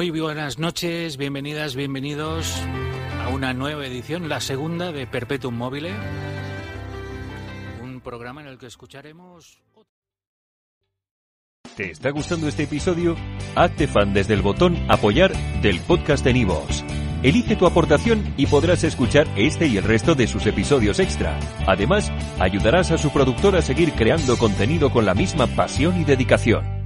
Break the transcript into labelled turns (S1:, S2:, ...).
S1: Muy buenas noches, bienvenidas, bienvenidos a una nueva edición, la segunda de Perpetuum Mobile, un programa en el que escucharemos...
S2: ¿Te está gustando este episodio? Hazte fan desde el botón Apoyar del podcast de Nivos. Elige tu aportación y podrás escuchar este y el resto de sus episodios extra. Además, ayudarás a su productor a seguir creando contenido con la misma pasión y dedicación.